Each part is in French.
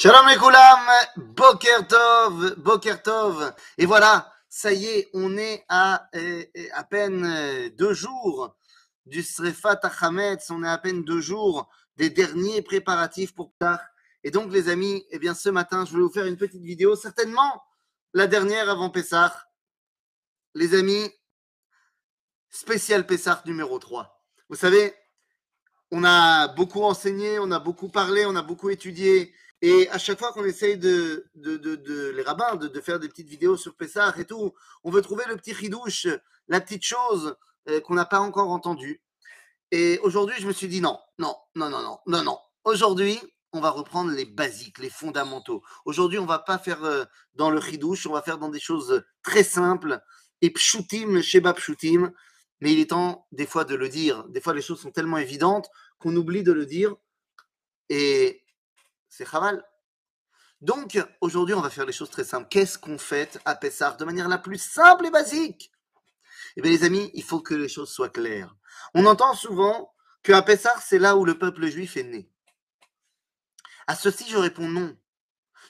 Shalom les koulam, Boker Tov, Boker Tov. Et voilà, ça y est, on est à euh, à peine euh, deux jours du Srefat Hametz, on est à peine deux jours des derniers préparatifs pour tard. Et donc les amis, eh bien ce matin, je vais vous faire une petite vidéo, certainement la dernière avant Pessah. Les amis, spécial Pessah numéro 3. Vous savez, on a beaucoup enseigné, on a beaucoup parlé, on a beaucoup étudié et à chaque fois qu'on essaye de, de, de, les rabbins, de, faire des petites vidéos sur Pessah et tout, on veut trouver le petit ridouche, la petite chose euh, qu'on n'a pas encore entendue. Et aujourd'hui, je me suis dit non, non, non, non, non, non, non. Aujourd'hui, on va reprendre les basiques, les fondamentaux. Aujourd'hui, on va pas faire euh, dans le ridouche, on va faire dans des choses très simples et pshutim, sheba pshutim. Mais il est temps des fois de le dire. Des fois, les choses sont tellement évidentes qu'on oublie de le dire. Et c'est Chaval. Donc, aujourd'hui, on va faire les choses très simples. Qu'est-ce qu'on fait à Pessah de manière la plus simple et basique? Eh bien, les amis, il faut que les choses soient claires. On entend souvent qu'à Pessah, c'est là où le peuple juif est né. À ceci, je réponds non.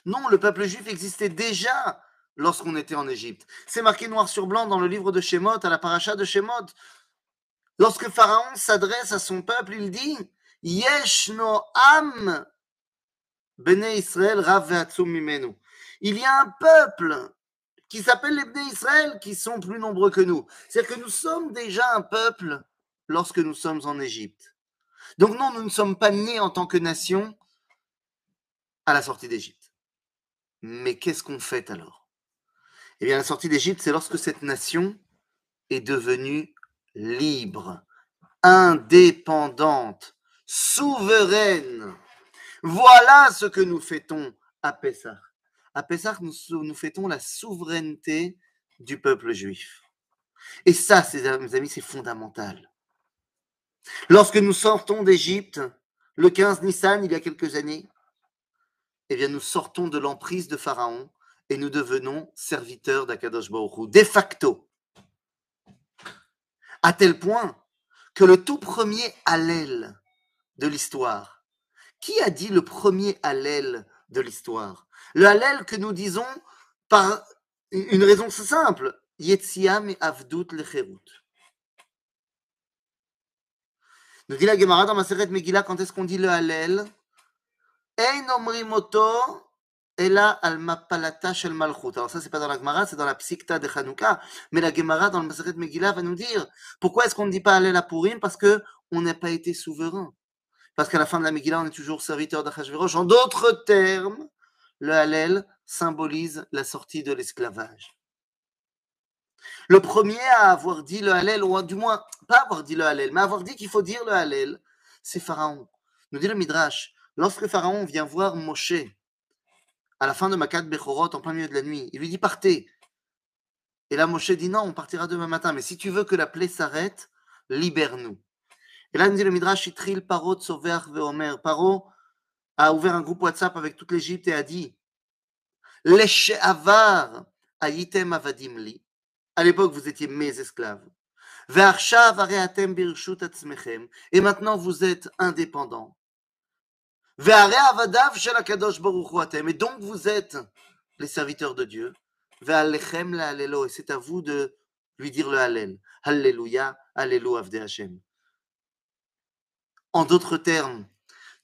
Non, le peuple juif existait déjà lorsqu'on était en Égypte. C'est marqué noir sur blanc dans le livre de Shemot, à la paracha de Shemot. Lorsque Pharaon s'adresse à son peuple, il dit Yesh Bene Israël Rav Mimenu. Il y a un peuple qui s'appelle les Bnei Israël qui sont plus nombreux que nous. C'est-à-dire que nous sommes déjà un peuple lorsque nous sommes en Égypte. Donc non, nous ne sommes pas nés en tant que nation à la sortie d'Égypte. Mais qu'est-ce qu'on fait alors? Eh bien, la sortie d'Égypte, c'est lorsque cette nation est devenue libre, indépendante, souveraine. Voilà ce que nous fêtons à Pessah. À Pessah, nous, fêtons la souveraineté du peuple juif. Et ça, mes amis, c'est fondamental. Lorsque nous sortons d'Égypte, le 15 Nissan, il y a quelques années, eh bien, nous sortons de l'emprise de Pharaon et nous devenons serviteurs d'Akadosh Baruch de facto. À tel point que le tout premier Hallel de l'histoire, qui a dit le premier Hallel de l'histoire? Le Hallel que nous disons par une raison simple. Yetziam et Avdut Lecherut. Nous dit la Gemara dans Maseret Megillah, quand est-ce qu'on dit le Hallel? Ein omrimoto ela al mapalata shel malchut. Alors ça, c'est pas dans la Gemara, c'est dans la Psikta de Chanukah. Mais la Gemara dans le Maseret Megillah va nous dire pourquoi est-ce qu'on ne dit pas Hallel à Purim? Parce que on n'a pas été souverain. Parce qu'à la fin de la Megillah, on est toujours serviteur d'Achashverosh. En d'autres termes, le Hallel symbolise la sortie de l'esclavage. Le premier à avoir dit le Hallel, ou du moins pas avoir dit le Hallel, mais avoir dit qu'il faut dire le Hallel, c'est Pharaon. Nous dit le Midrash, lorsque Pharaon vient voir Moshe à la fin de Makat Bechorot en plein milieu de la nuit, il lui dit partez. Et là, Moshe dit non, on partira demain matin, mais si tu veux que la plaie s'arrête, libère-nous. Dit le Midrash, Itril Paro Tsover Veomer. Paro a ouvert un groupe WhatsApp avec toute l'Égypte et a dit Avadim Li. À l'époque, vous étiez mes esclaves. Et maintenant, vous êtes indépendants. Et donc, vous êtes les serviteurs de Dieu. Et c'est à vous de lui dire le Hallel. Alléluia, Alléluia, Avde Hashem. En d'autres termes,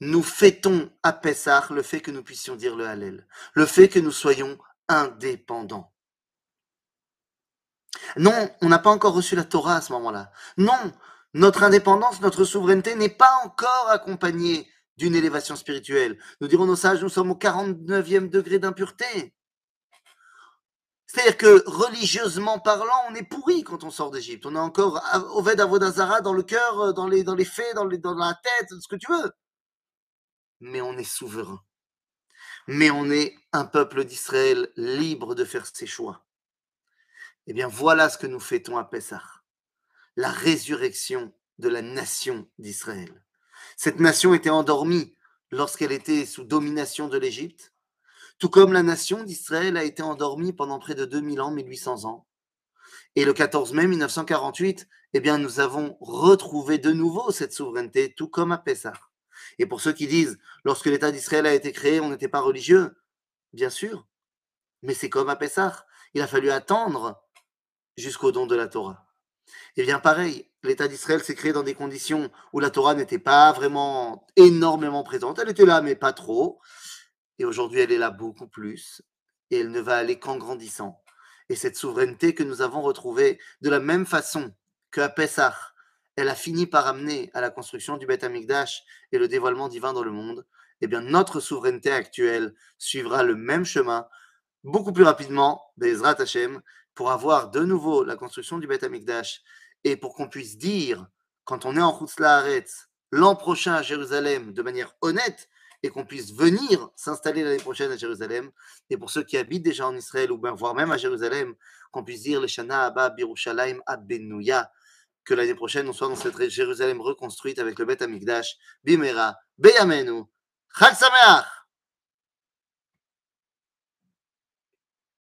nous fêtons à Pessah le fait que nous puissions dire le Hallel, le fait que nous soyons indépendants. Non, on n'a pas encore reçu la Torah à ce moment-là. Non, notre indépendance, notre souveraineté n'est pas encore accompagnée d'une élévation spirituelle. Nous dirons nos sages, nous sommes au 49e degré d'impureté. C'est-à-dire que religieusement parlant, on est pourri quand on sort d'Égypte. On a encore Oved Avodazara dans le cœur, euh, dans les, dans les faits, dans, dans la tête, ce que tu veux. Mais on est souverain. Mais on est un peuple d'Israël libre de faire ses choix. Eh bien, voilà ce que nous fêtons à Pessah. La résurrection de la nation d'Israël. Cette nation était endormie lorsqu'elle était sous domination de l'Égypte tout comme la nation d'Israël a été endormie pendant près de 2000 ans, 1800 ans. Et le 14 mai 1948, eh bien, nous avons retrouvé de nouveau cette souveraineté, tout comme à Pessah. Et pour ceux qui disent, lorsque l'État d'Israël a été créé, on n'était pas religieux, bien sûr, mais c'est comme à Pessah, il a fallu attendre jusqu'au don de la Torah. Et bien pareil, l'État d'Israël s'est créé dans des conditions où la Torah n'était pas vraiment énormément présente, elle était là, mais pas trop. Et aujourd'hui, elle est là beaucoup plus, et elle ne va aller qu'en grandissant. Et cette souveraineté que nous avons retrouvée de la même façon qu'à Pessah, elle a fini par amener à la construction du Beth Amikdash et le dévoilement divin dans le monde, eh bien notre souveraineté actuelle suivra le même chemin beaucoup plus rapidement, Bezrat Hashem, pour avoir de nouveau la construction du Beth Amikdash et pour qu'on puisse dire, quand on est en Haaretz, l'an prochain à Jérusalem, de manière honnête, et qu'on puisse venir s'installer l'année prochaine à Jérusalem, et pour ceux qui habitent déjà en Israël, ou bien voire même à Jérusalem, qu'on puisse dire le Shana Abba Birushalayim Abbenouya, que l'année prochaine, on soit dans cette Jérusalem reconstruite avec le Beth Amikdash, Bimera, Beyamenu, Chag Sameach